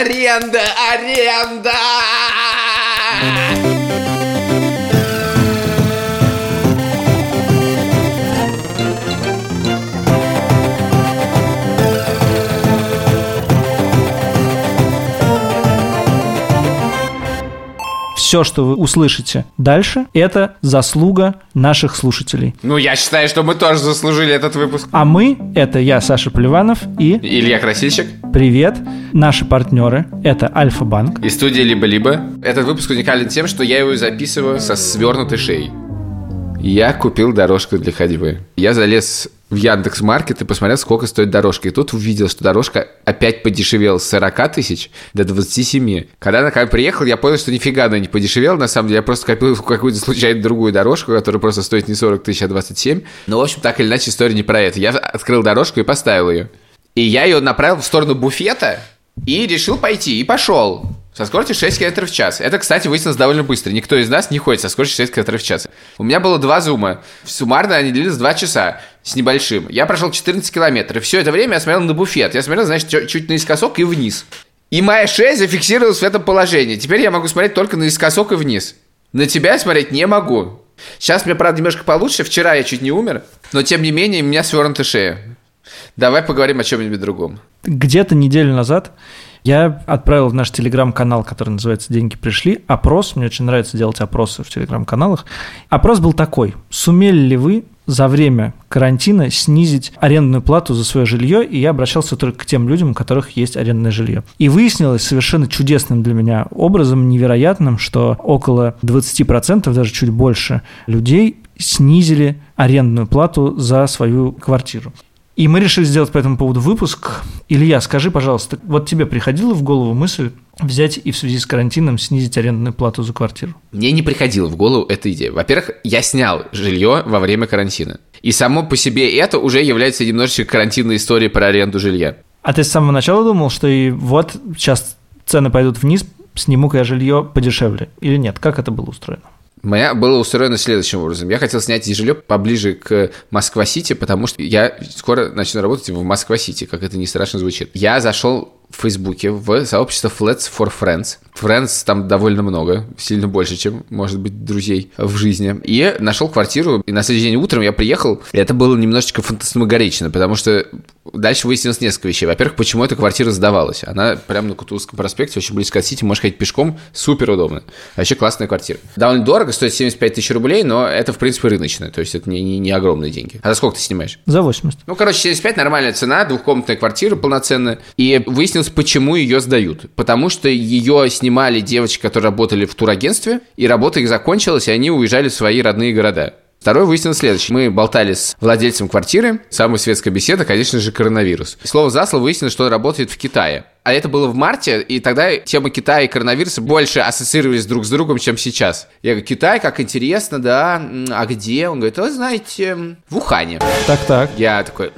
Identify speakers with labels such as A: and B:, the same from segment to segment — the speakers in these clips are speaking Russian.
A: аренда, аренда!
B: Все, что вы услышите дальше, это заслуга наших слушателей.
A: Ну, я считаю, что мы тоже заслужили этот выпуск.
B: А мы — это я, Саша Поливанов, и...
A: Илья Красильщик.
B: Привет. Наши партнеры — это Альфа-Банк.
A: И студия «Либо-либо». Этот выпуск уникален тем, что я его записываю со свернутой шеей. Я купил дорожку для ходьбы. Я залез в Яндекс Маркет и посмотрел, сколько стоит дорожка. И тут увидел, что дорожка опять подешевела с 40 тысяч до 27. Когда она ко приехал, я понял, что нифига она не подешевела. На самом деле, я просто купил какую-то случайно другую дорожку, которая просто стоит не 40 тысяч, а 27. Но, в общем, так или иначе, история не про это. Я открыл дорожку и поставил ее. И я ее направил в сторону буфета и решил пойти. И пошел. Со скоростью 6 км в час. Это, кстати, выяснилось довольно быстро. Никто из нас не ходит со скоростью 6 км в час. У меня было два зума. Суммарно они длились 2 часа с небольшим. Я прошел 14 километров. Все это время я смотрел на буфет. Я смотрел, значит, чуть наискосок и вниз. И моя шея зафиксировалась в этом положении. Теперь я могу смотреть только наискосок и вниз. На тебя смотреть не могу. Сейчас мне, правда, немножко получше. Вчера я чуть не умер. Но, тем не менее, у меня свернута шея. Давай поговорим о чем-нибудь другом.
B: Где-то неделю назад я отправил в наш телеграм-канал, который называется «Деньги пришли», опрос. Мне очень нравится делать опросы в телеграм-каналах. Опрос был такой. Сумели ли вы за время карантина снизить арендную плату за свое жилье, и я обращался только к тем людям, у которых есть арендное жилье. И выяснилось совершенно чудесным для меня образом, невероятным, что около 20%, даже чуть больше людей снизили арендную плату за свою квартиру. И мы решили сделать по этому поводу выпуск. Илья, скажи, пожалуйста, вот тебе приходила в голову мысль взять и в связи с карантином снизить арендную плату за квартиру?
A: Мне не приходила в голову эта идея. Во-первых, я снял жилье во время карантина. И само по себе это уже является немножечко карантинной историей про аренду жилья.
B: А ты с самого начала думал, что и вот сейчас цены пойдут вниз, сниму-ка я жилье подешевле? Или нет? Как это было устроено?
A: Моя было устроено следующим образом. Я хотел снять жилье поближе к Москва-Сити, потому что я скоро начну работать в Москва-Сити, как это не страшно звучит. Я зашел в Фейсбуке в сообщество Flats for Friends. Friends там довольно много, сильно больше, чем, может быть, друзей в жизни. И нашел квартиру, и на следующий день утром я приехал, и это было немножечко фантасмагорично, потому что дальше выяснилось несколько вещей. Во-первых, почему эта квартира сдавалась. Она прямо на Кутузском проспекте, очень близко от Сити, можешь ходить пешком, супер удобно. Вообще классная квартира. Довольно дорого, стоит 75 тысяч рублей, но это, в принципе, рыночная, то есть это не, не, не огромные деньги. А за сколько ты снимаешь?
B: За 80.
A: Ну, короче, 75 нормальная цена, двухкомнатная квартира полноценная. И выяснилось, почему ее сдают. Потому что ее снимали девочки, которые работали в турагентстве, и работа их закончилась, и они уезжали в свои родные города. Второе выяснилось следующее. Мы болтали с владельцем квартиры. Самая светская беседа, конечно же, коронавирус. И слово за слово выяснилось, что он работает в Китае. А это было в марте, и тогда тема Китая и коронавируса больше ассоциировались друг с другом, чем сейчас. Я говорю, Китай, как интересно, да, а где? Он говорит, вы знаете, в Ухане.
B: Так-так.
A: Я такой,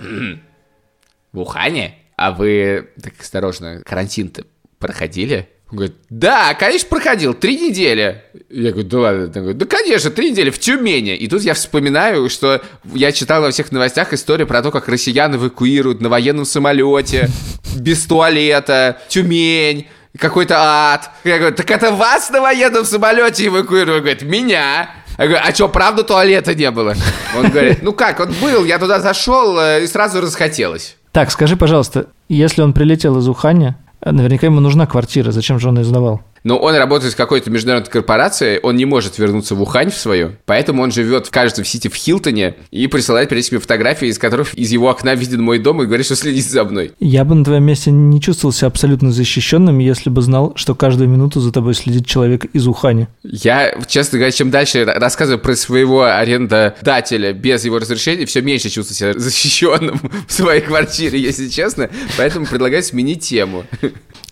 A: в Ухане? А вы, так осторожно, карантин-то проходили? Он говорит, да, конечно, проходил, три недели. Я говорю, да ладно. Он говорит, да, конечно, три недели в Тюмени. И тут я вспоминаю, что я читал во всех новостях историю про то, как россиян эвакуируют на военном самолете, без туалета, Тюмень, какой-то ад. Я говорю, так это вас на военном самолете эвакуируют? Он говорит, меня. Я говорю, а что, правда туалета не было? Он говорит, ну как, он был, я туда зашел э, и сразу расхотелось.
B: Так, скажи, пожалуйста, если он прилетел из Уханя, наверняка ему нужна квартира, зачем же он ее сдавал?
A: Но он работает в какой-то международной корпорации, он не может вернуться в Ухань в свою, поэтому он живет, кажется, в Сити в Хилтоне и присылает себе фотографии, из которых из его окна виден мой дом и говорит, что следит за мной.
B: Я бы на твоем месте не чувствовал себя абсолютно защищенным, если бы знал, что каждую минуту за тобой следит человек из Ухани.
A: Я, честно говоря, чем дальше рассказываю про своего арендодателя без его разрешения, все меньше чувствую себя защищенным в своей квартире, если честно, поэтому предлагаю сменить тему.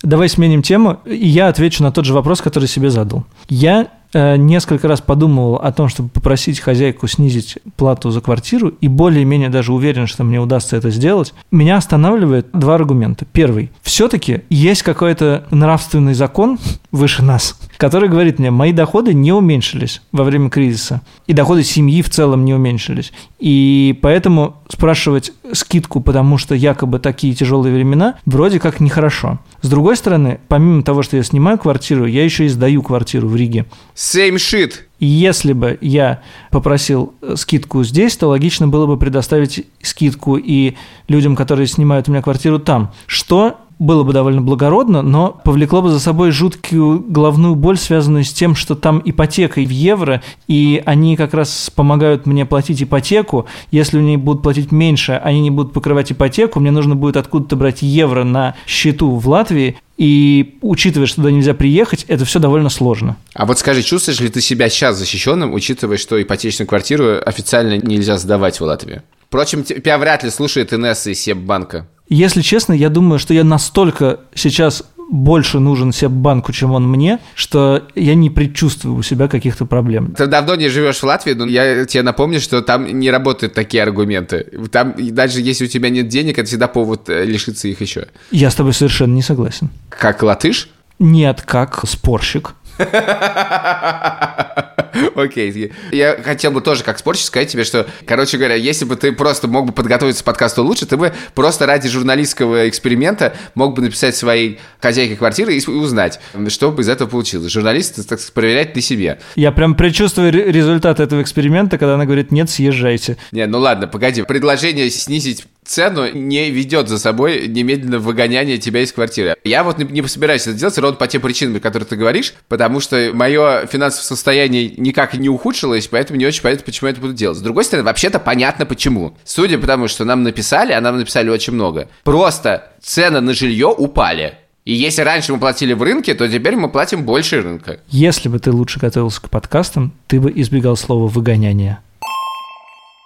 B: Давай сменим тему, и я отвечу на тот же вопрос, который себе задал. Я э, несколько раз подумывал о том, чтобы попросить хозяйку снизить плату за квартиру, и более-менее даже уверен, что мне удастся это сделать. Меня останавливает два аргумента. Первый. Все-таки есть какой-то нравственный закон выше нас, который говорит мне, мои доходы не уменьшились во время кризиса, и доходы семьи в целом не уменьшились. И поэтому спрашивать скидку, потому что якобы такие тяжелые времена, вроде как нехорошо. С другой стороны, помимо того, что я снимаю квартиру, я еще и сдаю квартиру в Риге.
A: Same shit.
B: И если бы я попросил э, скидку здесь, то логично было бы предоставить скидку и людям, которые снимают у меня квартиру там. Что было бы довольно благородно, но повлекло бы за собой жуткую головную боль, связанную с тем, что там ипотека в евро, и они как раз помогают мне платить ипотеку. Если они будут платить меньше, они не будут покрывать ипотеку, мне нужно будет откуда-то брать евро на счету в Латвии, и учитывая, что туда нельзя приехать, это все довольно сложно.
A: А вот скажи, чувствуешь ли ты себя сейчас защищенным, учитывая, что ипотечную квартиру официально нельзя сдавать в Латвии? Впрочем, тебя вряд ли слушает Инесса из Себбанка.
B: Если честно, я думаю, что я настолько сейчас больше нужен Себбанку, чем он мне, что я не предчувствую у себя каких-то проблем.
A: Ты давно не живешь в Латвии, но я тебе напомню, что там не работают такие аргументы. Там даже если у тебя нет денег, это всегда повод э, лишиться их еще.
B: Я с тобой совершенно не согласен.
A: Как латыш?
B: Нет, как спорщик.
A: Окей. Я хотел бы тоже, как спорщик, сказать тебе, что, короче говоря, если бы ты просто мог бы подготовиться к подкасту лучше, ты бы просто ради журналистского эксперимента мог бы написать своей хозяйке квартиры и узнать, что бы из этого получилось. Журналист, так сказать, проверять на себе.
B: Я прям предчувствую результат этого эксперимента, когда она говорит, нет, съезжайте.
A: Не, ну ладно, погоди. Предложение снизить цену не ведет за собой немедленно выгоняние тебя из квартиры. Я вот не, собираюсь это делать ровно по тем причинам, которые ты говоришь, потому что мое финансовое состояние никак не ухудшилось, поэтому не очень понятно, почему я это буду делать. С другой стороны, вообще-то понятно почему. Судя по тому, что нам написали, а нам написали очень много, просто цены на жилье упали. И если раньше мы платили в рынке, то теперь мы платим больше рынка.
B: Если бы ты лучше готовился к подкастам, ты бы избегал слова «выгоняние».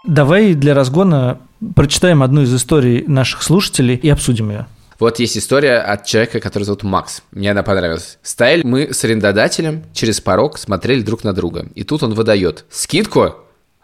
B: Давай для разгона прочитаем одну из историй наших слушателей и обсудим ее.
A: Вот есть история от человека, который зовут Макс. Мне она понравилась. Стояли мы с арендодателем через порог, смотрели друг на друга. И тут он выдает. Скидку?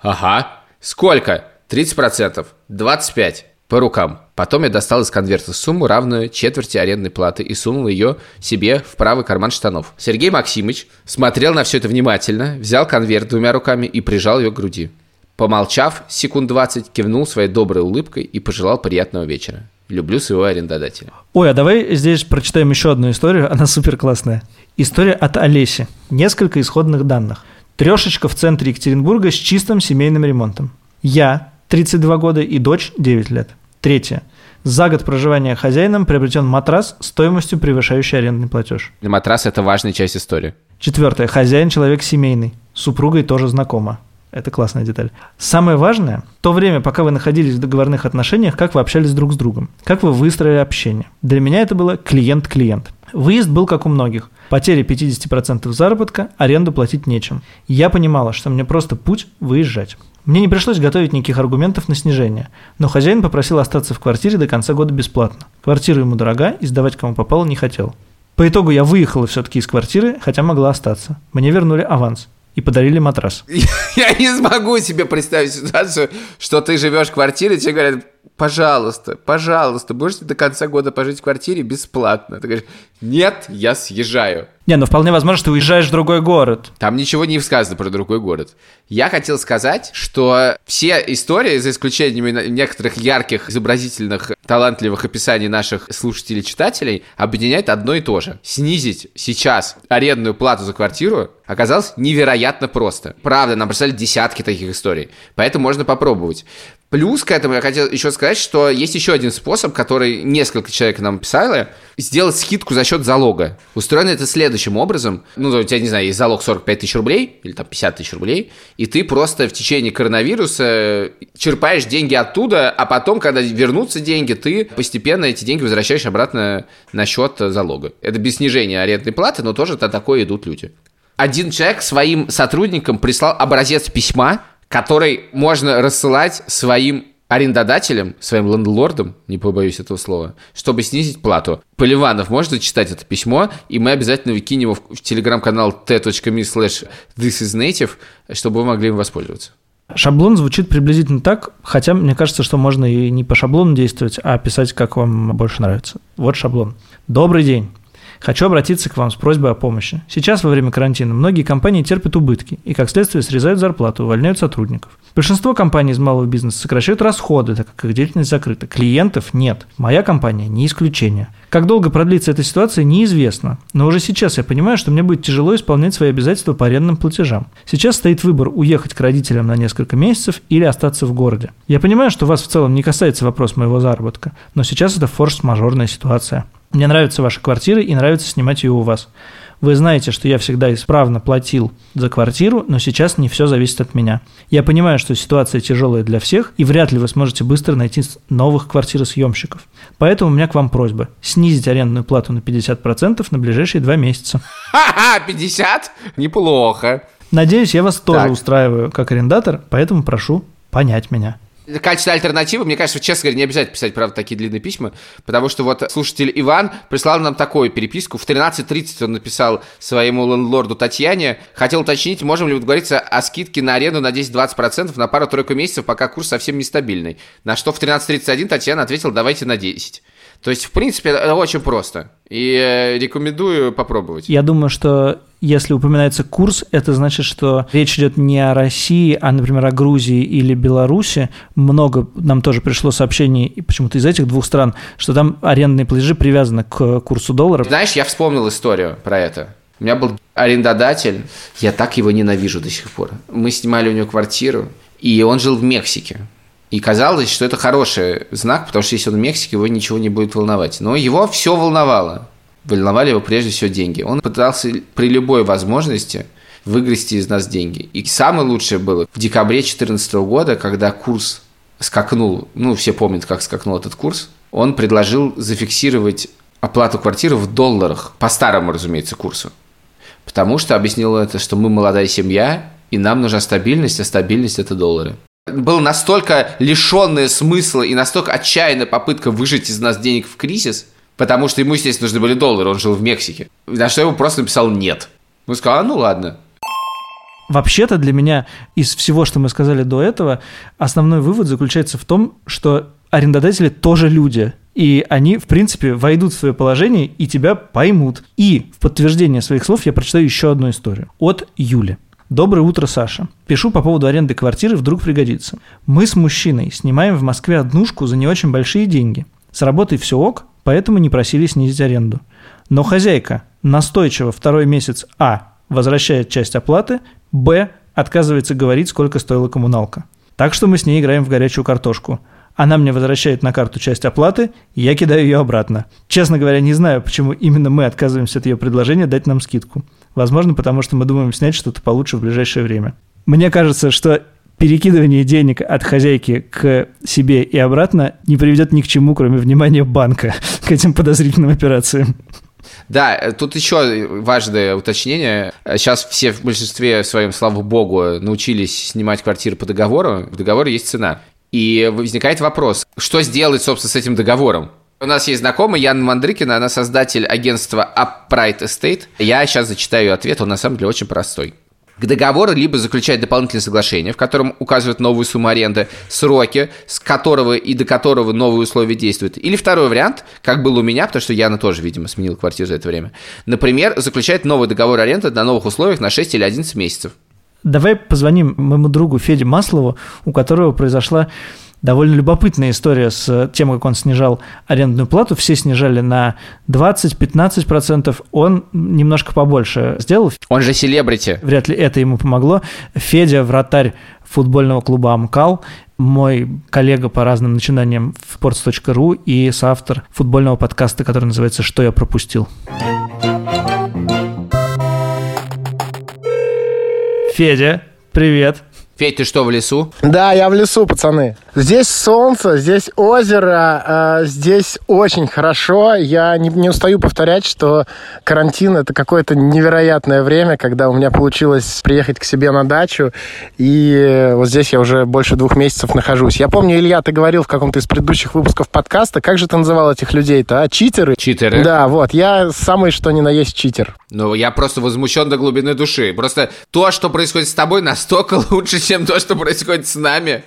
A: Ага. Сколько? 30%. 25%. По рукам. Потом я достал из конверта сумму, равную четверти арендной платы, и сунул ее себе в правый карман штанов. Сергей Максимович смотрел на все это внимательно, взял конверт двумя руками и прижал ее к груди. Помолчав секунд 20, кивнул своей доброй улыбкой и пожелал приятного вечера. Люблю своего арендодателя.
B: Ой, а давай здесь прочитаем еще одну историю, она супер классная. История от Олеси. Несколько исходных данных. Трешечка в центре Екатеринбурга с чистым семейным ремонтом. Я, 32 года, и дочь, 9 лет. Третье. За год проживания хозяином приобретен матрас стоимостью превышающей арендный платеж.
A: Матрас – это важная часть истории.
B: Четвертое. Хозяин – человек семейный. С супругой тоже знакома. Это классная деталь. Самое важное, то время, пока вы находились в договорных отношениях, как вы общались друг с другом, как вы выстроили общение. Для меня это было клиент-клиент. Выезд был как у многих. Потеря 50% заработка, аренду платить нечем. Я понимала, что мне просто путь выезжать. Мне не пришлось готовить никаких аргументов на снижение, но хозяин попросил остаться в квартире до конца года бесплатно. Квартира ему дорога, и сдавать кому попало не хотел. По итогу я выехала все-таки из квартиры, хотя могла остаться. Мне вернули аванс и подарили матрас.
A: Я не смогу себе представить ситуацию, что ты живешь в квартире, тебе говорят, пожалуйста, пожалуйста, можете до конца года пожить в квартире бесплатно. Ты говоришь, нет, я съезжаю.
B: Не, ну вполне возможно, что ты уезжаешь в другой город.
A: Там ничего не сказано про другой город. Я хотел сказать, что все истории, за исключением некоторых ярких, изобразительных, талантливых описаний наших слушателей-читателей, объединяет одно и то же. Снизить сейчас арендную плату за квартиру оказалось невероятно просто. Правда, нам прислали десятки таких историй. Поэтому можно попробовать. Плюс к этому я хотел еще сказать, что есть еще один способ, который несколько человек нам писали, сделать скидку за счет залога. Устроено это следующим образом. Ну, у тебя, не знаю, есть залог 45 тысяч рублей или там 50 тысяч рублей, и ты просто в течение коронавируса черпаешь деньги оттуда, а потом, когда вернутся деньги, ты постепенно эти деньги возвращаешь обратно на счет залога. Это без снижения арендной платы, но тоже на такое идут люди. Один человек своим сотрудникам прислал образец письма, который можно рассылать своим арендодателям, своим лендлордам, не побоюсь этого слова, чтобы снизить плату. Поливанов, можно читать это письмо, и мы обязательно выкинем его в телеграм-канал t.me slash thisisnative, чтобы вы могли им воспользоваться.
B: Шаблон звучит приблизительно так, хотя мне кажется, что можно и не по шаблону действовать, а писать, как вам больше нравится. Вот шаблон. Добрый день. Хочу обратиться к вам с просьбой о помощи. Сейчас, во время карантина, многие компании терпят убытки и, как следствие, срезают зарплату, увольняют сотрудников. Большинство компаний из малого бизнеса сокращают расходы, так как их деятельность закрыта. Клиентов нет. Моя компания не исключение. Как долго продлится эта ситуация, неизвестно. Но уже сейчас я понимаю, что мне будет тяжело исполнять свои обязательства по арендным платежам. Сейчас стоит выбор уехать к родителям на несколько месяцев или остаться в городе. Я понимаю, что вас в целом не касается вопрос моего заработка, но сейчас это форс-мажорная ситуация. Мне нравятся ваши квартиры и нравится снимать ее у вас. Вы знаете, что я всегда исправно платил за квартиру, но сейчас не все зависит от меня. Я понимаю, что ситуация тяжелая для всех, и вряд ли вы сможете быстро найти новых квартиросъемщиков. Поэтому у меня к вам просьба – снизить арендную плату на 50% на ближайшие два месяца.
A: Ха-ха, 50? Неплохо.
B: Надеюсь, я вас тоже так. устраиваю как арендатор, поэтому прошу понять меня
A: в качестве альтернативы, мне кажется, честно говоря, не обязательно писать, правда, такие длинные письма, потому что вот слушатель Иван прислал нам такую переписку. В 13.30 он написал своему лендлорду Татьяне, хотел уточнить, можем ли договориться о скидке на аренду на 10-20% на пару-тройку месяцев, пока курс совсем нестабильный. На что в 13.31 Татьяна ответила, давайте на 10. То есть, в принципе, это очень просто. И э, рекомендую попробовать.
B: Я думаю, что если упоминается курс, это значит, что речь идет не о России, а, например, о Грузии или Беларуси. Много нам тоже пришло сообщений, и почему-то из этих двух стран, что там арендные платежи привязаны к курсу доллара.
A: Знаешь, я вспомнил историю про это. У меня был арендодатель, я так его ненавижу до сих пор. Мы снимали у него квартиру, и он жил в Мексике. И казалось, что это хороший знак, потому что если он в Мексике, его ничего не будет волновать. Но его все волновало. Волновали его прежде всего деньги. Он пытался при любой возможности выгрести из нас деньги. И самое лучшее было в декабре 2014 года, когда курс скакнул, ну, все помнят, как скакнул этот курс, он предложил зафиксировать оплату квартиры в долларах, по старому, разумеется, курсу. Потому что объяснил это, что мы молодая семья, и нам нужна стабильность, а стабильность – это доллары была настолько лишенная смысла и настолько отчаянная попытка выжить из нас денег в кризис, потому что ему, естественно, нужны были доллары, он жил в Мексике, на что я ему просто написал «нет». Он сказал, а ну ладно.
B: Вообще-то для меня из всего, что мы сказали до этого, основной вывод заключается в том, что арендодатели тоже люди. И они, в принципе, войдут в свое положение и тебя поймут. И в подтверждение своих слов я прочитаю еще одну историю от Юли. Доброе утро, Саша. Пишу по поводу аренды квартиры, вдруг пригодится. Мы с мужчиной снимаем в Москве однушку за не очень большие деньги. С работой все ок, поэтому не просили снизить аренду. Но хозяйка настойчиво второй месяц А возвращает часть оплаты, Б отказывается говорить, сколько стоила коммуналка. Так что мы с ней играем в горячую картошку. Она мне возвращает на карту часть оплаты, и я кидаю ее обратно. Честно говоря, не знаю, почему именно мы отказываемся от ее предложения дать нам скидку. Возможно, потому что мы думаем снять что-то получше в ближайшее время. Мне кажется, что перекидывание денег от хозяйки к себе и обратно не приведет ни к чему, кроме внимания банка к этим подозрительным операциям.
A: Да, тут еще важное уточнение. Сейчас все в большинстве своем, слава богу, научились снимать квартиры по договору. В договоре есть цена. И возникает вопрос, что сделать, собственно, с этим договором? У нас есть знакомый Ян Мандрыкина, она создатель агентства Upright Estate. Я сейчас зачитаю ответ, он на самом деле очень простой. К договору либо заключать дополнительное соглашение, в котором указывают новую сумму аренды, сроки, с которого и до которого новые условия действуют. Или второй вариант, как был у меня, потому что Яна тоже, видимо, сменил квартиру за это время. Например, заключать новый договор аренды на новых условиях на 6 или 11 месяцев.
B: Давай позвоним моему другу Феде Маслову, у которого произошла довольно любопытная история с тем, как он снижал арендную плату. Все снижали на 20-15%, он немножко побольше сделал.
A: Он же селебрити.
B: Вряд ли это ему помогло. Федя, вратарь футбольного клуба «Амкал», мой коллега по разным начинаниям в sports.ru и соавтор футбольного подкаста, который называется «Что я пропустил». Федя, привет.
A: Федь, ты что, в лесу?
C: Да, я в лесу, пацаны. Здесь солнце, здесь озеро, э, здесь очень хорошо. Я не, не устаю повторять, что карантин это какое-то невероятное время, когда у меня получилось приехать к себе на дачу, и вот здесь я уже больше двух месяцев нахожусь. Я помню, Илья, ты говорил в каком-то из предыдущих выпусков подкаста, как же ты называл этих людей-то, а? Читеры?
A: Читеры.
C: Да, вот, я самый что ни на есть читер.
A: Ну, я просто возмущен до глубины души. Просто то, что происходит с тобой, настолько лучше, чем то, что происходит с нами.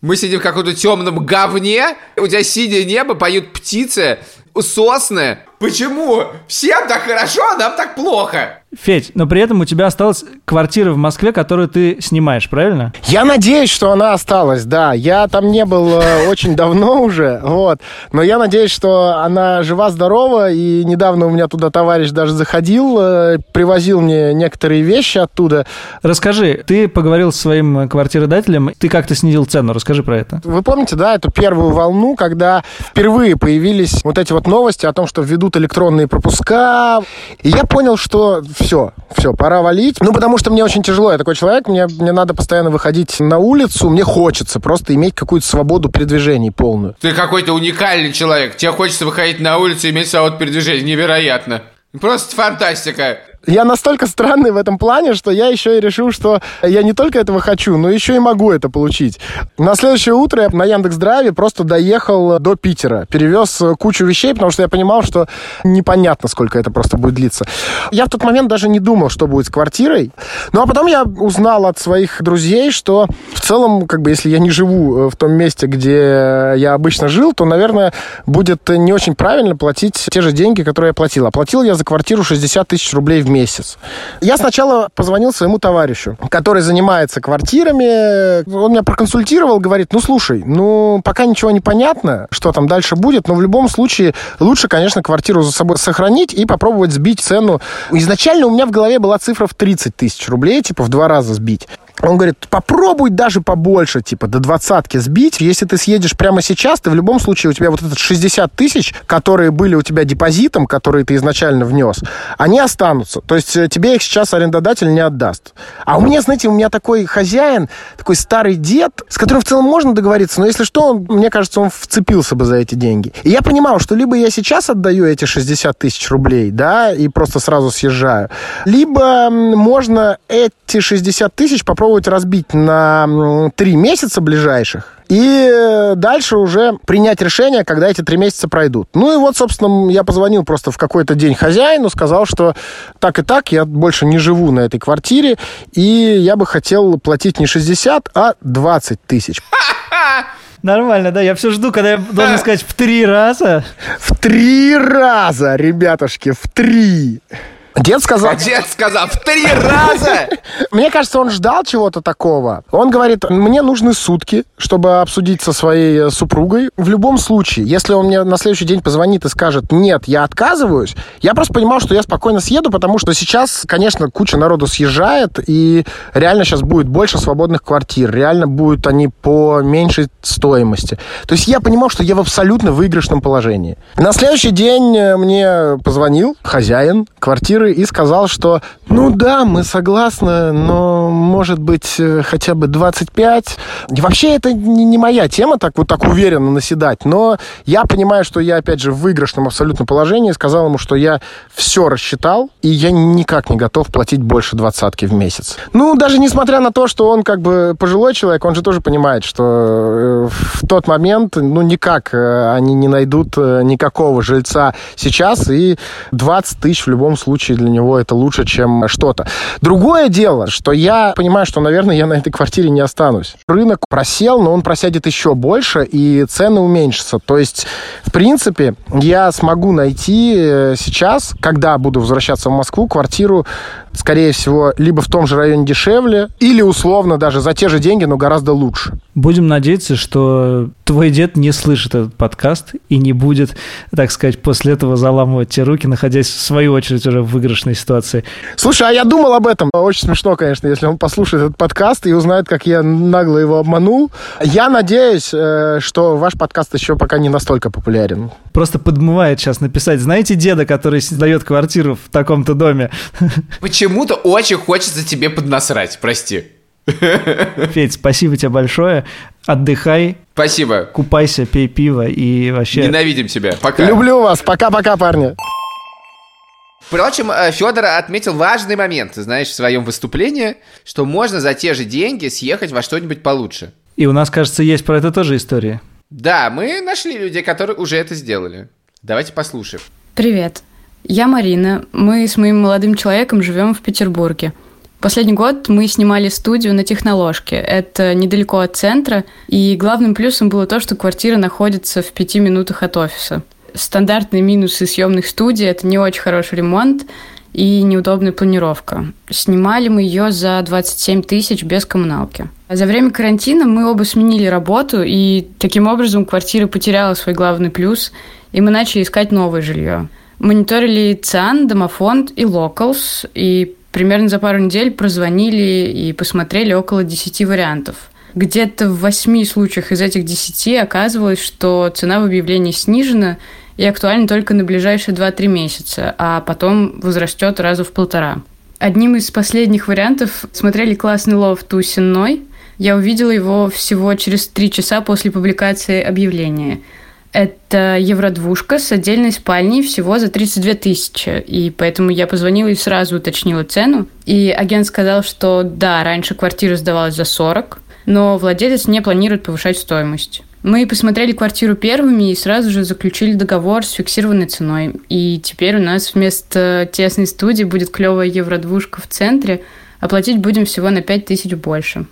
A: Мы сидим в каком-то темном говне, у тебя синее небо, поют птицы, сосны, Почему? Всем так хорошо, а нам так плохо.
B: Федь, но при этом у тебя осталась квартира в Москве, которую ты снимаешь, правильно?
C: Я надеюсь, что она осталась, да. Я там не был э, очень давно уже, вот. Но я надеюсь, что она жива-здорова, и недавно у меня туда товарищ даже заходил, э, привозил мне некоторые вещи оттуда.
B: Расскажи, ты поговорил с своим квартиродателем, ты как-то снизил цену, расскажи про это.
C: Вы помните, да, эту первую волну, когда впервые появились вот эти вот новости о том, что введут электронные пропуска, и я понял, что все, все, пора валить. Ну, потому что мне очень тяжело, я такой человек, мне, мне надо постоянно выходить на улицу, мне хочется просто иметь какую-то свободу передвижений полную.
A: Ты какой-то уникальный человек, тебе хочется выходить на улицу и иметь свободу передвижения, невероятно. Просто фантастика.
C: Я настолько странный в этом плане, что я еще и решил, что я не только этого хочу, но еще и могу это получить. На следующее утро я на Яндекс.Драйве просто доехал до Питера. Перевез кучу вещей, потому что я понимал, что непонятно, сколько это просто будет длиться. Я в тот момент даже не думал, что будет с квартирой. Ну, а потом я узнал от своих друзей, что в целом, как бы, если я не живу э, в том месте, где я обычно жил, то, наверное, будет не очень правильно платить те же деньги, которые я платил. А платил я за квартиру 60 тысяч рублей в месяц. Я сначала позвонил своему товарищу, который занимается квартирами. Он меня проконсультировал, говорит, ну, слушай, ну, пока ничего не понятно, что там дальше будет, но в любом случае лучше, конечно, квартиру за собой сохранить и попробовать сбить цену. Изначально у меня в голове была цифра в 30 тысяч рублей, типа в два раза сбить. Он говорит, попробуй даже побольше, типа до двадцатки сбить. Если ты съедешь прямо сейчас, ты в любом случае у тебя вот этот 60 тысяч, которые были у тебя депозитом, которые ты изначально внес, они останутся. То есть э, тебе их сейчас арендодатель не отдаст. А у меня, знаете, у меня такой хозяин, такой старый дед, с которым в целом можно договориться, но если что, он, мне кажется, он вцепился бы за эти деньги. И я понимал, что либо я сейчас отдаю эти 60 тысяч рублей, да, и просто сразу съезжаю, либо можно эти 60 тысяч попробовать попробовать разбить на три месяца ближайших, и дальше уже принять решение, когда эти три месяца пройдут. Ну и вот, собственно, я позвонил просто в какой-то день хозяину, сказал, что так и так, я больше не живу на этой квартире, и я бы хотел платить не 60, а 20 тысяч.
B: Нормально, да? Я все жду, когда я должен сказать в три раза.
C: В три раза, ребятушки, в три. Дед сказал... А
A: дед сказал в три раза!
C: Мне кажется, он ждал чего-то такого. Он говорит, мне нужны сутки, чтобы обсудить со своей э, супругой. В любом случае, если он мне на следующий день позвонит и скажет, нет, я отказываюсь, я просто понимал, что я спокойно съеду, потому что сейчас, конечно, куча народу съезжает, и реально сейчас будет больше свободных квартир, реально будут они по меньшей стоимости. То есть я понимал, что я в абсолютно выигрышном положении. На следующий день э, мне позвонил хозяин квартиры и сказал, что ну да, мы согласны, но может быть э, хотя бы 25. И вообще это не моя тема так вот так уверенно наседать, но я понимаю, что я опять же в выигрышном абсолютно положении, сказал ему, что я все рассчитал, и я никак не готов платить больше двадцатки в месяц. Ну, даже несмотря на то, что он как бы пожилой человек, он же тоже понимает, что э, в тот момент, ну, никак э, они не найдут никакого жильца сейчас, и 20 тысяч в любом случае для него это лучше, чем что-то. Другое дело, что я понимаю, что, наверное, я на этой квартире не останусь. Рынок просел, но он просядет еще больше, и цены уменьшатся. То есть, в принципе, я смогу найти э, сейчас, когда буду возвращаться в Москву, квартиру скорее всего, либо в том же районе дешевле, или условно даже за те же деньги, но гораздо лучше.
B: Будем надеяться, что твой дед не слышит этот подкаст и не будет, так сказать, после этого заламывать те руки, находясь в свою очередь уже в выигрышной ситуации.
C: Слушай, а я думал об этом. Очень смешно, конечно, если он послушает этот подкаст и узнает, как я нагло его обманул. Я надеюсь, э, что ваш подкаст еще пока не настолько популярен.
B: Просто подмывает сейчас написать, знаете деда, который сдает квартиру в таком-то доме?
A: Почему-то очень хочется тебе поднасрать, прости.
B: Федь, спасибо тебе большое. Отдыхай.
A: Спасибо.
B: Купайся, пей пиво и вообще...
A: Ненавидим тебя. Пока.
C: Люблю вас. Пока-пока, парни.
A: Впрочем, э, Федор отметил важный момент, знаешь, в своем выступлении, что можно за те же деньги съехать во что-нибудь получше.
B: И у нас, кажется, есть про это тоже история.
A: Да, мы нашли людей, которые уже это сделали. Давайте послушаем.
D: Привет. Я Марина. Мы с моим молодым человеком живем в Петербурге. Последний год мы снимали студию на Техноложке. Это недалеко от центра. И главным плюсом было то, что квартира находится в пяти минутах от офиса. Стандартные минусы съемных студий – это не очень хороший ремонт и неудобная планировка. Снимали мы ее за 27 тысяч без коммуналки. За время карантина мы оба сменили работу, и таким образом квартира потеряла свой главный плюс, и мы начали искать новое жилье. Мониторили ЦИАН, Домофонд и Locals, и примерно за пару недель прозвонили и посмотрели около 10 вариантов. Где-то в восьми случаях из этих десяти оказывалось, что цена в объявлении снижена и актуальна только на ближайшие 2-3 месяца, а потом возрастет раза в полтора. Одним из последних вариантов смотрели классный лофт у Сенной. Я увидела его всего через три часа после публикации объявления – это евродвушка с отдельной спальней всего за 32 тысячи. И поэтому я позвонила и сразу уточнила цену. И агент сказал, что да, раньше квартира сдавалась за 40, но владелец не планирует повышать стоимость. Мы посмотрели квартиру первыми и сразу же заключили договор с фиксированной ценой. И теперь у нас вместо тесной студии будет клевая евродвушка в центре. Оплатить будем всего на 5 тысяч больше.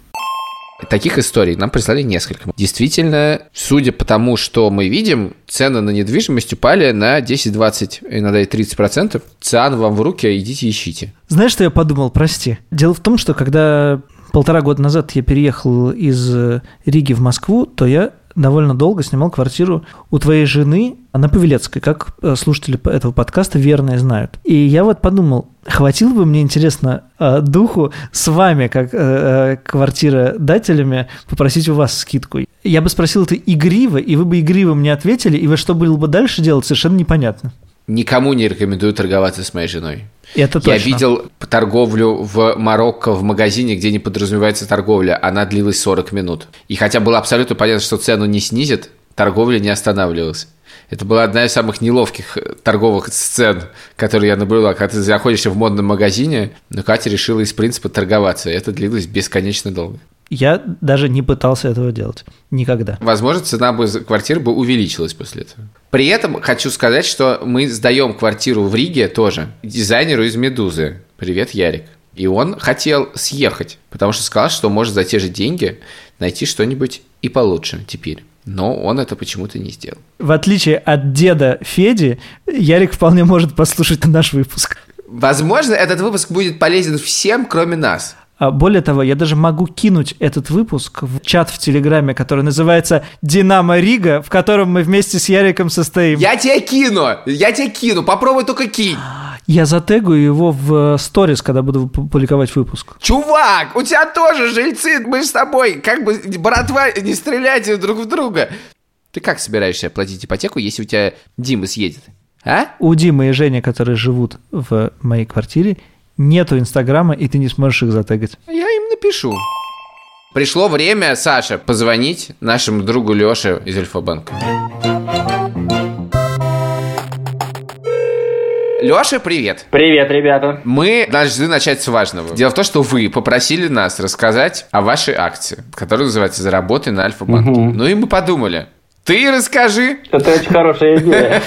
A: Таких историй нам прислали несколько. Действительно, судя по тому, что мы видим, цены на недвижимость упали на 10-20, иногда и 30%. Циан вам в руки, идите ищите.
B: Знаешь, что я подумал? Прости. Дело в том, что когда полтора года назад я переехал из Риги в Москву, то я довольно долго снимал квартиру у твоей жены на Павелецкой, как э, слушатели этого подкаста верно знают. И я вот подумал, хватило бы мне, интересно, э, духу с вами, как э, квартиродателями, попросить у вас скидку. Я бы спросил это игриво, и вы бы игриво мне ответили, и вы что было бы дальше делать, совершенно непонятно.
A: Никому не рекомендую торговаться с моей женой.
B: Это точно.
A: Я видел торговлю в Марокко в магазине, где не подразумевается торговля. Она длилась 40 минут. И хотя было абсолютно понятно, что цену не снизит, торговля не останавливалась. Это была одна из самых неловких э, торговых сцен, которые я наблюдал. Когда ты заходишься в модном магазине, но Катя решила из принципа торговаться. И это длилось бесконечно долго.
B: Я даже не пытался этого делать. Никогда.
A: Возможно, цена бы квартиры бы увеличилась после этого. При этом хочу сказать, что мы сдаем квартиру в Риге тоже дизайнеру из «Медузы». Привет, Ярик. И он хотел съехать, потому что сказал, что может за те же деньги найти что-нибудь и получше теперь. Но он это почему-то не сделал.
B: В отличие от деда Феди, Ярик вполне может послушать наш выпуск.
A: Возможно, этот выпуск будет полезен всем, кроме нас.
B: А более того, я даже могу кинуть этот выпуск в чат в Телеграме, который называется «Динамо Рига», в котором мы вместе с Яриком состоим.
A: Я тебе кину! Я тебе кину! Попробуй только кинь!
B: Я затегаю его в сторис, когда буду публиковать выпуск.
A: Чувак, у тебя тоже жильцы, мы с тобой, как бы, братва, не стреляйте друг в друга. Ты как собираешься платить ипотеку, если у тебя Дима съедет? А?
B: У Димы и Жени, которые живут в моей квартире, нету Инстаграма, и ты не сможешь их затегать.
A: Я им напишу. Пришло время, Саша, позвонить нашему другу Лёше из Альфа-банка. Лёша, привет.
E: Привет, ребята.
A: Мы должны начать с важного. Дело в том, что вы попросили нас рассказать о вашей акции, которая называется «Заработай на Альфа-банке». Угу. Ну и мы подумали, ты расскажи.
E: Это очень хорошая идея.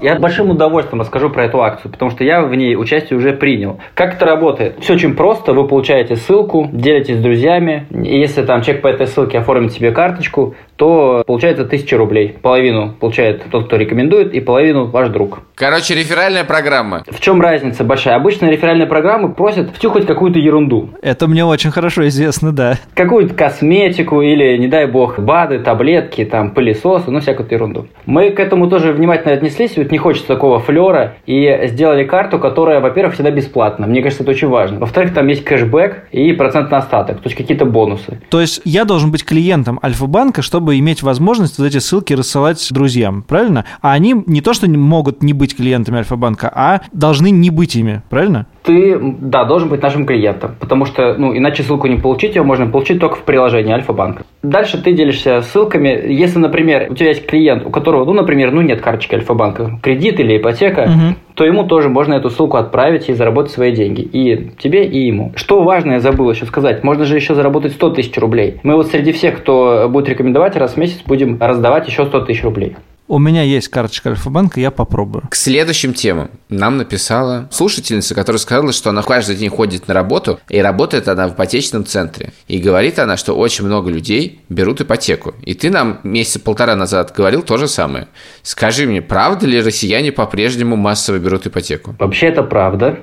E: Я большим удовольствием расскажу про эту акцию, потому что я в ней участие уже принял. Как это работает? Все очень просто. Вы получаете ссылку, делитесь с друзьями. И если там человек по этой ссылке оформит себе карточку, то получается 1000 рублей. Половину получает тот, кто рекомендует, и половину ваш друг.
A: Короче, реферальная программа.
E: В чем разница большая? Обычно реферальные программы просят втюхать какую-то ерунду.
B: Это мне очень хорошо известно, да.
E: Какую-то косметику или, не дай бог, БАДы, таблетки, там, пылесосы, ну, всякую ерунду. Мы к этому тоже внимательно отнеслись, ведь не хочется такого флера, и сделали карту, которая, во-первых, всегда бесплатна. Мне кажется, это очень важно. Во-вторых, там есть кэшбэк и процент на остаток, то есть какие-то бонусы.
B: То есть я должен быть клиентом Альфа-банка, чтобы иметь возможность вот эти ссылки рассылать друзьям, правильно? А они не то, что могут не быть клиентами Альфа-банка, а должны не быть ими, правильно?
E: Ты, да, должен быть нашим клиентом, потому что, ну, иначе ссылку не получить, ее можно получить только в приложении Альфа-банка. Дальше ты делишься ссылками. Если, например, у тебя есть клиент, у которого, ну, например, ну, нет карточки Альфа-банка, кредит или ипотека, угу. то ему тоже можно эту ссылку отправить и заработать свои деньги. И тебе, и ему. Что важно, я забыл еще сказать, можно же еще заработать 100 тысяч рублей. Мы вот среди всех, кто будет рекомендовать, раз в месяц будем раздавать еще 100 тысяч рублей.
B: У меня есть карточка Альфа-банка, я попробую.
A: К следующим темам нам написала слушательница, которая сказала, что она каждый день ходит на работу, и работает она в ипотечном центре. И говорит она, что очень много людей берут ипотеку. И ты нам месяца полтора назад говорил то же самое. Скажи мне, правда ли россияне по-прежнему массово берут ипотеку?
E: Вообще это правда.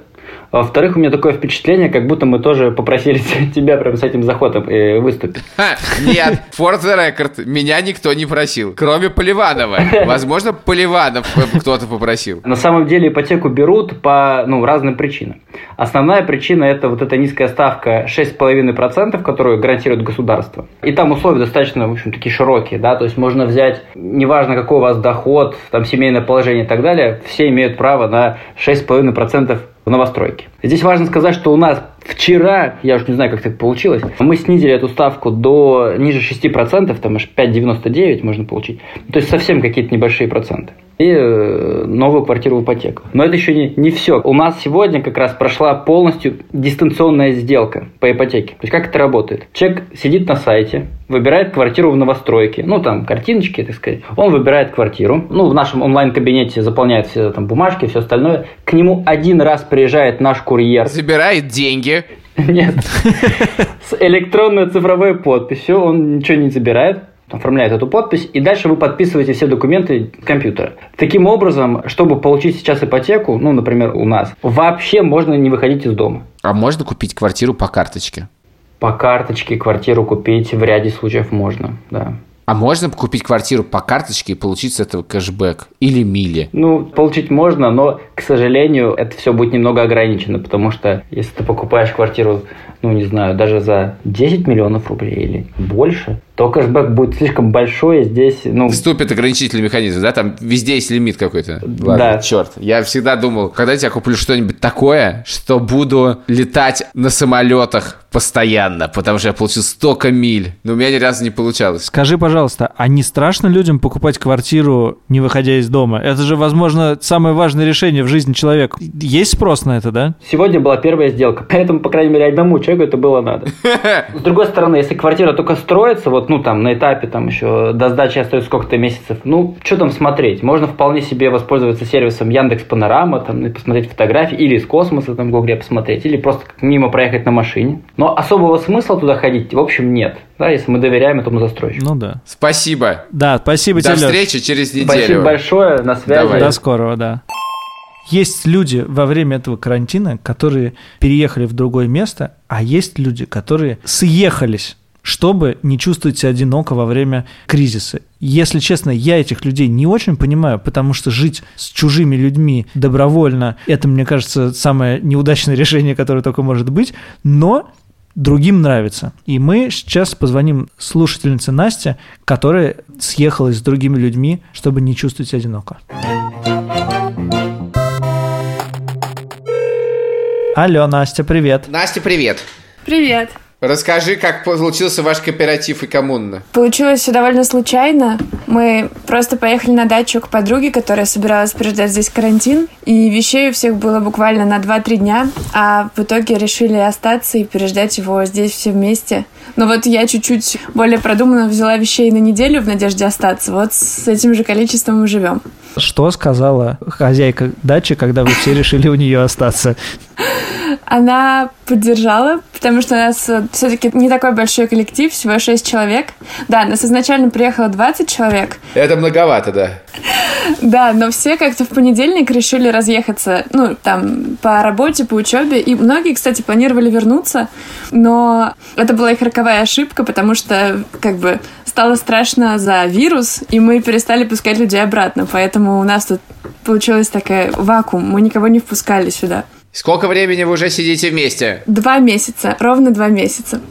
E: Во-вторых, у меня такое впечатление, как будто мы тоже попросили тебя прям с этим заходом э, выступить.
A: Ха, нет, for the record, меня никто не просил, кроме Поливанова. Возможно, Поливанов кто-то попросил.
E: На самом деле ипотеку берут по ну, разным причинам. Основная причина – это вот эта низкая ставка 6,5%, которую гарантирует государство. И там условия достаточно, в общем, такие широкие, да, то есть можно взять, неважно, какой у вас доход, там, семейное положение и так далее, все имеют право на 6,5% в новостройке. Здесь важно сказать, что у нас вчера, я уже не знаю, как так получилось, мы снизили эту ставку до ниже 6%, там аж 5,99 можно получить. То есть совсем какие-то небольшие проценты и э, новую квартиру в ипотеку. Но это еще не, не все. У нас сегодня как раз прошла полностью дистанционная сделка по ипотеке. То есть как это работает? Человек сидит на сайте, выбирает квартиру в новостройке, ну там картиночки, так сказать. Он выбирает квартиру, ну в нашем онлайн-кабинете заполняет все там бумажки, все остальное. К нему один раз приезжает наш курьер.
A: Забирает деньги.
E: Нет. С электронной цифровой подписью он ничего не забирает оформляет эту подпись, и дальше вы подписываете все документы компьютера. Таким образом, чтобы получить сейчас ипотеку, ну, например, у нас, вообще можно не выходить из дома.
A: А можно купить квартиру по карточке?
E: По карточке квартиру купить в ряде случаев можно, да.
A: А можно купить квартиру по карточке и получить с этого кэшбэк или мили?
E: Ну, получить можно, но, к сожалению, это все будет немного ограничено, потому что если ты покупаешь квартиру, ну, не знаю, даже за 10 миллионов рублей или больше, то кэшбэк будет слишком большой, здесь, ну...
A: Вступит ограничительный механизм, да? Там везде есть лимит какой-то. Ладно, да. черт. Я всегда думал, когда я куплю что-нибудь такое, что буду летать на самолетах постоянно, потому что я получил столько миль. Но у меня ни разу не получалось.
B: Скажи, пожалуйста, а не страшно людям покупать квартиру, не выходя из дома? Это же, возможно, самое важное решение в жизни человека. Есть спрос на это, да?
E: Сегодня была первая сделка, поэтому, по крайней мере, одному человеку это было надо. С другой стороны, если квартира только строится, вот ну, там, на этапе, там, еще до сдачи остается сколько-то месяцев, ну, что там смотреть? Можно вполне себе воспользоваться сервисом Яндекс Панорама, там, и посмотреть фотографии, или из космоса, там, в Гугле посмотреть, или просто мимо проехать на машине. Но особого смысла туда ходить, в общем, нет. Да, если мы доверяем этому застройщику.
B: Ну да.
A: Спасибо.
B: Да, спасибо
A: До
B: тебе.
A: До встречи через неделю.
E: Спасибо большое, на связи. Давай.
B: До скорого, да. Есть люди во время этого карантина, которые переехали в другое место, а есть люди, которые съехались чтобы не чувствовать себя одиноко во время кризиса. Если честно, я этих людей не очень понимаю, потому что жить с чужими людьми добровольно, это, мне кажется, самое неудачное решение, которое только может быть, но другим нравится. И мы сейчас позвоним слушательнице Насте, которая съехалась с другими людьми, чтобы не чувствовать себя одиноко. Алло, Настя, привет.
A: Настя, привет.
F: Привет.
A: Расскажи, как получился ваш кооператив и коммуна.
F: Получилось все довольно случайно. Мы просто поехали на дачу к подруге, которая собиралась переждать здесь карантин. И вещей у всех было буквально на 2-3 дня. А в итоге решили остаться и переждать его здесь все вместе. Но вот я чуть-чуть более продуманно взяла вещей на неделю в надежде остаться. Вот с этим же количеством мы живем.
B: Что сказала хозяйка дачи, когда вы все решили у нее остаться?
F: Она поддержала, потому что у нас все-таки не такой большой коллектив, всего 6 человек. Да, нас изначально приехало 20 человек.
A: Это многовато, да.
F: Да, но все как-то в понедельник решили разъехаться, ну, там, по работе, по учебе. И многие, кстати, планировали вернуться, но это была их роковая ошибка, потому что, как бы, стало страшно за вирус, и мы перестали пускать людей обратно. Поэтому у нас тут получилось такая вакуум. Мы никого не впускали сюда.
A: Сколько времени вы уже сидите вместе?
F: Два месяца, ровно два месяца.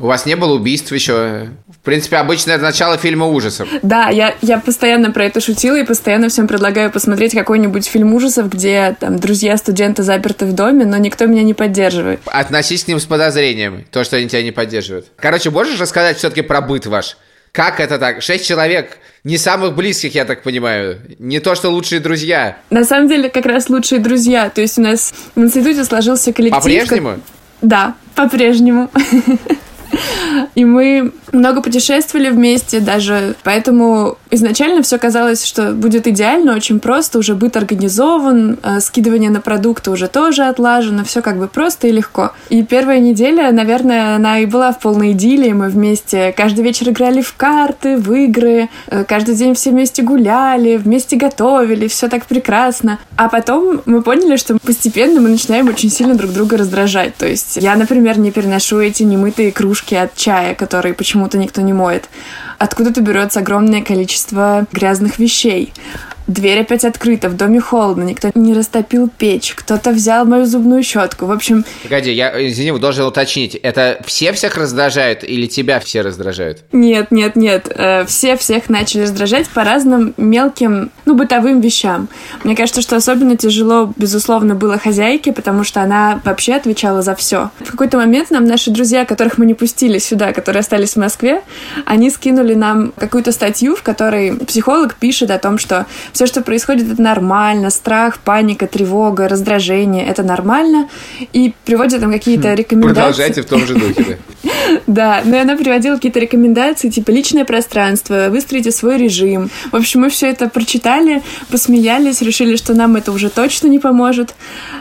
A: У вас не было убийств еще? В принципе, обычно это начало фильма ужасов.
F: Да, я, я постоянно про это шутила и постоянно всем предлагаю посмотреть какой-нибудь фильм ужасов, где там друзья студента заперты в доме, но никто меня не поддерживает.
A: Относись к ним с подозрением, то, что они тебя не поддерживают. Короче, можешь рассказать все-таки про быт ваш? Как это так? Шесть человек, не самых близких, я так понимаю. Не то, что лучшие друзья.
F: На самом деле, как раз лучшие друзья. То есть у нас в институте сложился коллектив.
A: По-прежнему? Как...
F: Да, по-прежнему. И мы много путешествовали вместе даже, поэтому изначально все казалось, что будет идеально, очень просто, уже быт организован, э, скидывание на продукты уже тоже отлажено, все как бы просто и легко. И первая неделя, наверное, она и была в полной идиллии, мы вместе каждый вечер играли в карты, в игры, э, каждый день все вместе гуляли, вместе готовили, все так прекрасно. А потом мы поняли, что постепенно мы начинаем очень сильно друг друга раздражать. То есть я, например, не переношу эти немытые кружки от чая, которые почему-то никто не моет. Откуда-то берется огромное количество грязных вещей. Дверь опять открыта, в доме холодно, никто не растопил печь, кто-то взял мою зубную щетку. В общем...
A: Погоди, я, извини, должен уточнить, это все всех раздражают или тебя все раздражают?
F: Нет, нет, нет, э, все всех начали раздражать по разным мелким, ну, бытовым вещам. Мне кажется, что особенно тяжело, безусловно, было хозяйке, потому что она вообще отвечала за все. В какой-то момент нам наши друзья, которых мы не пустили сюда, которые остались в Москве, они скинули нам какую-то статью, в которой психолог пишет о том, что все, что происходит, это нормально. Страх, паника, тревога, раздражение — это нормально. И приводит там какие-то хм, рекомендации.
A: Продолжайте в том же духе,
F: да. Да, но она приводила какие-то рекомендации, типа личное пространство, выстроите свой режим. В общем, мы все это прочитали, посмеялись, решили, что нам это уже точно не поможет,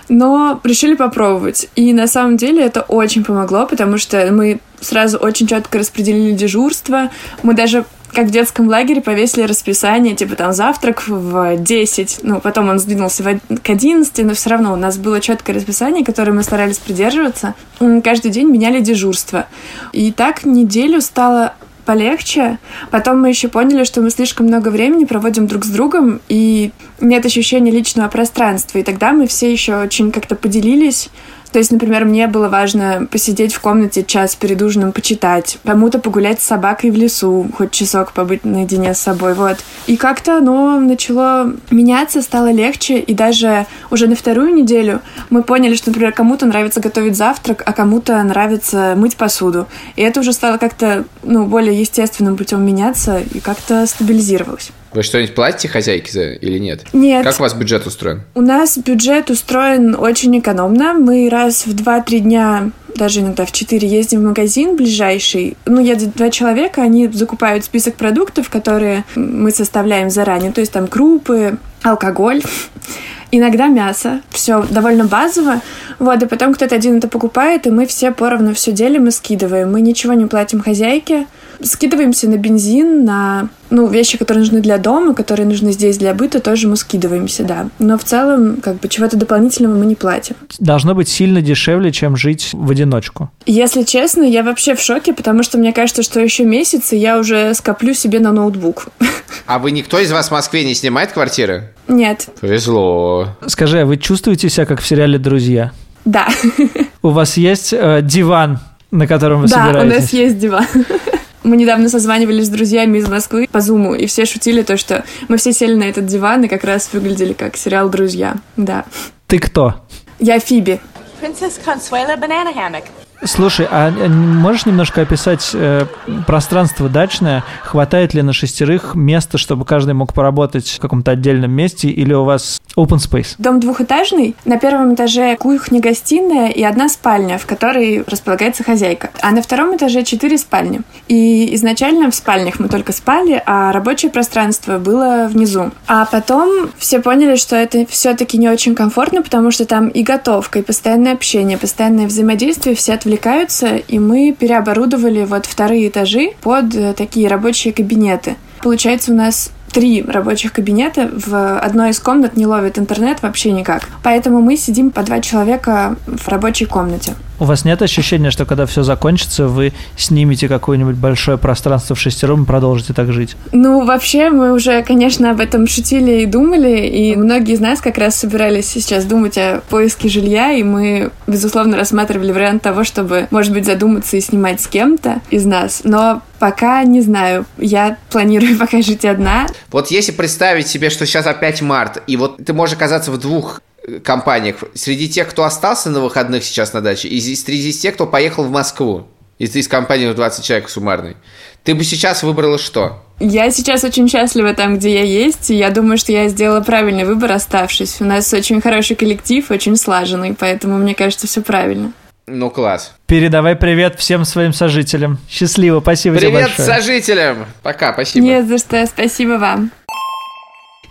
F: но решили попробовать. И на самом деле это очень помогло, потому что мы сразу очень четко распределили дежурство. Мы даже как в детском лагере повесили расписание, типа там завтрак в 10, ну, потом он сдвинулся к 11, но все равно у нас было четкое расписание, которое мы старались придерживаться. Каждый день меняли дежурство. И так неделю стало полегче. Потом мы еще поняли, что мы слишком много времени проводим друг с другом, и нет ощущения личного пространства. И тогда мы все еще очень как-то поделились то есть, например, мне было важно посидеть в комнате час перед ужином, почитать, кому-то погулять с собакой в лесу, хоть часок побыть наедине с собой, вот. И как-то оно начало меняться, стало легче, и даже уже на вторую неделю мы поняли, что, например, кому-то нравится готовить завтрак, а кому-то нравится мыть посуду. И это уже стало как-то, ну, более естественным путем меняться и как-то стабилизировалось.
A: Вы что-нибудь платите хозяйке за или нет?
F: Нет.
A: Как у вас бюджет устроен?
F: У нас бюджет устроен очень экономно. Мы раз в 2-3 дня даже иногда в 4 ездим в магазин ближайший. Ну, едет два человека, они закупают список продуктов, которые мы составляем заранее. То есть там крупы, алкоголь, иногда мясо. Все довольно базово. Вот, и потом кто-то один это покупает, и мы все поровну все делим и скидываем. Мы ничего не платим хозяйке скидываемся на бензин, на ну, вещи, которые нужны для дома, которые нужны здесь для быта, тоже мы скидываемся, да. Но в целом, как бы, чего-то дополнительного мы не платим.
B: Должно быть сильно дешевле, чем жить в одиночку.
F: Если честно, я вообще в шоке, потому что мне кажется, что еще месяц, и я уже скоплю себе на ноутбук.
A: А вы никто из вас в Москве не снимает квартиры?
F: Нет.
A: Повезло.
B: Скажи, а вы чувствуете себя как в сериале «Друзья»?
F: Да.
B: У вас есть э, диван, на котором вы
F: да,
B: собираетесь?
F: Да, у нас есть диван. Мы недавно созванивались с друзьями из Москвы по Зуму, и все шутили то, что мы все сели на этот диван и как раз выглядели как сериал «Друзья». Да.
B: Ты кто?
F: Я Фиби.
B: Princess Consuela Banana Hammock. Слушай, а можешь немножко описать э, пространство дачное? Хватает ли на шестерых места, чтобы каждый мог поработать в каком-то отдельном месте, или у вас open space?
F: Дом двухэтажный. На первом этаже кухня-гостиная и одна спальня, в которой располагается хозяйка. А на втором этаже четыре спальни. И изначально в спальнях мы только спали, а рабочее пространство было внизу. А потом все поняли, что это все-таки не очень комфортно, потому что там и готовка, и постоянное общение, постоянное взаимодействие, все отвлекаются отвлекаются, и мы переоборудовали вот вторые этажи под э, такие рабочие кабинеты. Получается, у нас три рабочих кабинета, в одной из комнат не ловит интернет вообще никак. Поэтому мы сидим по два человека в рабочей комнате.
B: У вас нет ощущения, что когда все закончится, вы снимете какое-нибудь большое пространство в шестером и продолжите так жить?
F: Ну, вообще, мы уже, конечно, об этом шутили и думали, и многие из нас как раз собирались сейчас думать о поиске жилья, и мы, безусловно, рассматривали вариант того, чтобы, может быть, задуматься и снимать с кем-то из нас. Но Пока не знаю. Я планирую пока жить одна.
A: Вот если представить себе, что сейчас опять март, и вот ты можешь оказаться в двух компаниях. Среди тех, кто остался на выходных сейчас на даче, и среди тех, кто поехал в Москву. Из, из компании 20 человек суммарной. Ты бы сейчас выбрала что?
F: Я сейчас очень счастлива там, где я есть, и я думаю, что я сделала правильный выбор, оставшись. У нас очень хороший коллектив, очень слаженный, поэтому мне кажется, все правильно.
A: Ну, класс.
B: Передавай привет всем своим сожителям. Счастливо, спасибо
A: Привет
B: тебе большое.
A: сожителям! Пока, спасибо.
F: Не за что, спасибо вам.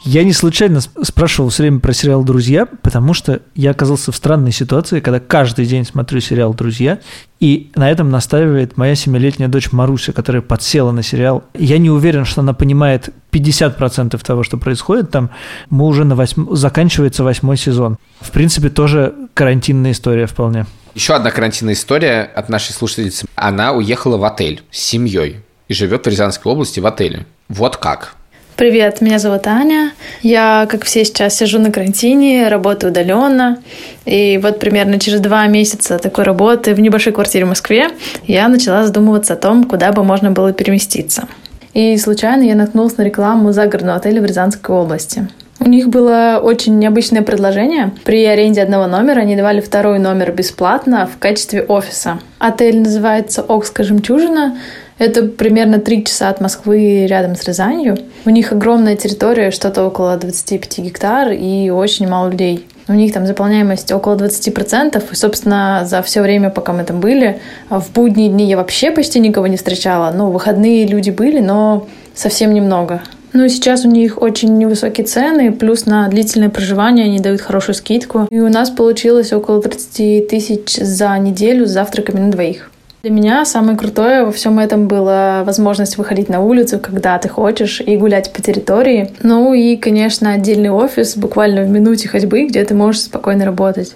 B: Я не случайно сп- спрашивал все время про сериал «Друзья», потому что я оказался в странной ситуации, когда каждый день смотрю сериал «Друзья», и на этом настаивает моя семилетняя дочь Маруся, которая подсела на сериал. Я не уверен, что она понимает 50% того, что происходит там. Мы уже на восьм... заканчивается восьмой сезон. В принципе, тоже карантинная история вполне.
A: Еще одна карантинная история от нашей слушательницы. Она уехала в отель с семьей и живет в Рязанской области в отеле. Вот как.
G: Привет, меня зовут Аня. Я, как все сейчас, сижу на карантине, работаю удаленно. И вот примерно через два месяца такой работы в небольшой квартире в Москве я начала задумываться о том, куда бы можно было переместиться. И случайно я наткнулась на рекламу загородного отеля в Рязанской области. У них было очень необычное предложение. При аренде одного номера они давали второй номер бесплатно в качестве офиса. Отель называется «Окская жемчужина». Это примерно три часа от Москвы рядом с Рязанью. У них огромная территория, что-то около 25 гектар и очень мало людей. У них там заполняемость около 20%. И, собственно, за все время, пока мы там были, в будние дни я вообще почти никого не встречала. Ну, выходные люди были, но совсем немного. Ну и сейчас у них очень невысокие цены, плюс на длительное проживание они дают хорошую скидку. И у нас получилось около 30 тысяч за неделю с завтраками на двоих. Для меня самое крутое во всем этом была возможность выходить на улицу, когда ты хочешь, и гулять по территории. Ну и, конечно, отдельный офис буквально в минуте ходьбы, где ты можешь спокойно работать.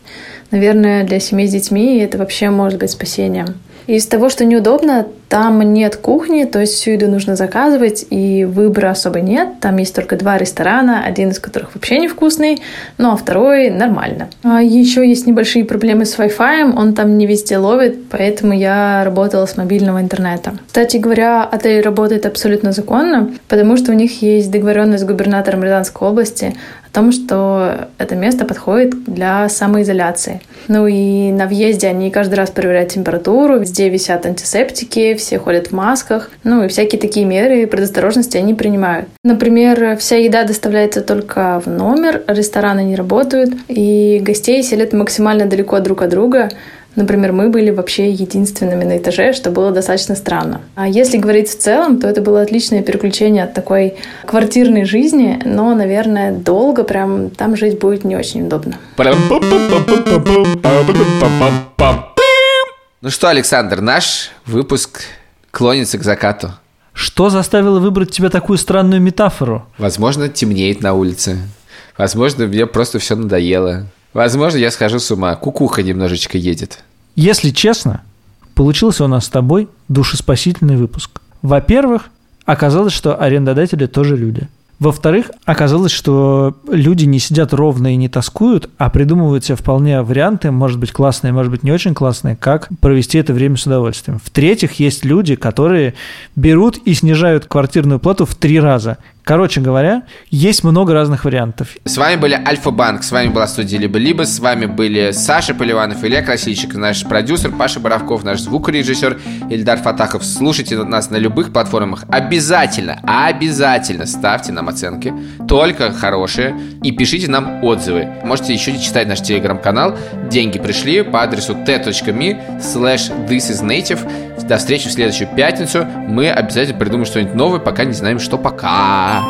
G: Наверное, для семей с детьми это вообще может быть спасением. Из того, что неудобно, там нет кухни, то есть всю еду нужно заказывать, и выбора особо нет. Там есть только два ресторана, один из которых вообще невкусный, ну а второй нормально. А еще есть небольшие проблемы с Wi-Fi, он там не везде ловит, поэтому я работала с мобильного интернета. Кстати говоря, отель работает абсолютно законно, потому что у них есть договоренность с губернатором Рязанской области о том, что это место подходит для самоизоляции. Ну и на въезде они каждый раз проверяют температуру, везде висят антисептики, все ходят в масках, ну и всякие такие меры предосторожности они принимают. Например, вся еда доставляется только в номер, рестораны не работают, и гостей селят максимально далеко друг от друга, Например, мы были вообще единственными на этаже, что было достаточно странно. А если говорить в целом, то это было отличное переключение от такой квартирной жизни, но, наверное, долго прям там жить будет не очень удобно.
A: Ну что, Александр, наш выпуск клонится к закату.
B: Что заставило выбрать тебе такую странную метафору?
A: Возможно, темнеет на улице. Возможно, мне просто все надоело. Возможно, я схожу с ума. Кукуха немножечко едет.
B: Если честно, получился у нас с тобой душеспасительный выпуск. Во-первых, оказалось, что арендодатели тоже люди. Во-вторых, оказалось, что люди не сидят ровно и не тоскуют, а придумывают себе вполне варианты, может быть, классные, может быть, не очень классные, как провести это время с удовольствием. В-третьих, есть люди, которые берут и снижают квартирную плату в три раза. Короче говоря, есть много разных вариантов.
A: С вами были Альфа-Банк, с вами была студия Либо-Либо, с вами были Саша Поливанов, Илья Красильщик, наш продюсер Паша Боровков, наш звукорежиссер Ильдар Фатахов. Слушайте нас на любых платформах. Обязательно, обязательно ставьте нам оценки, только хорошие, и пишите нам отзывы. Можете еще читать наш телеграм-канал. Деньги пришли по адресу t.me slash thisisnative. До встречи в следующую пятницу. Мы обязательно придумаем что-нибудь новое, пока не знаем, что пока.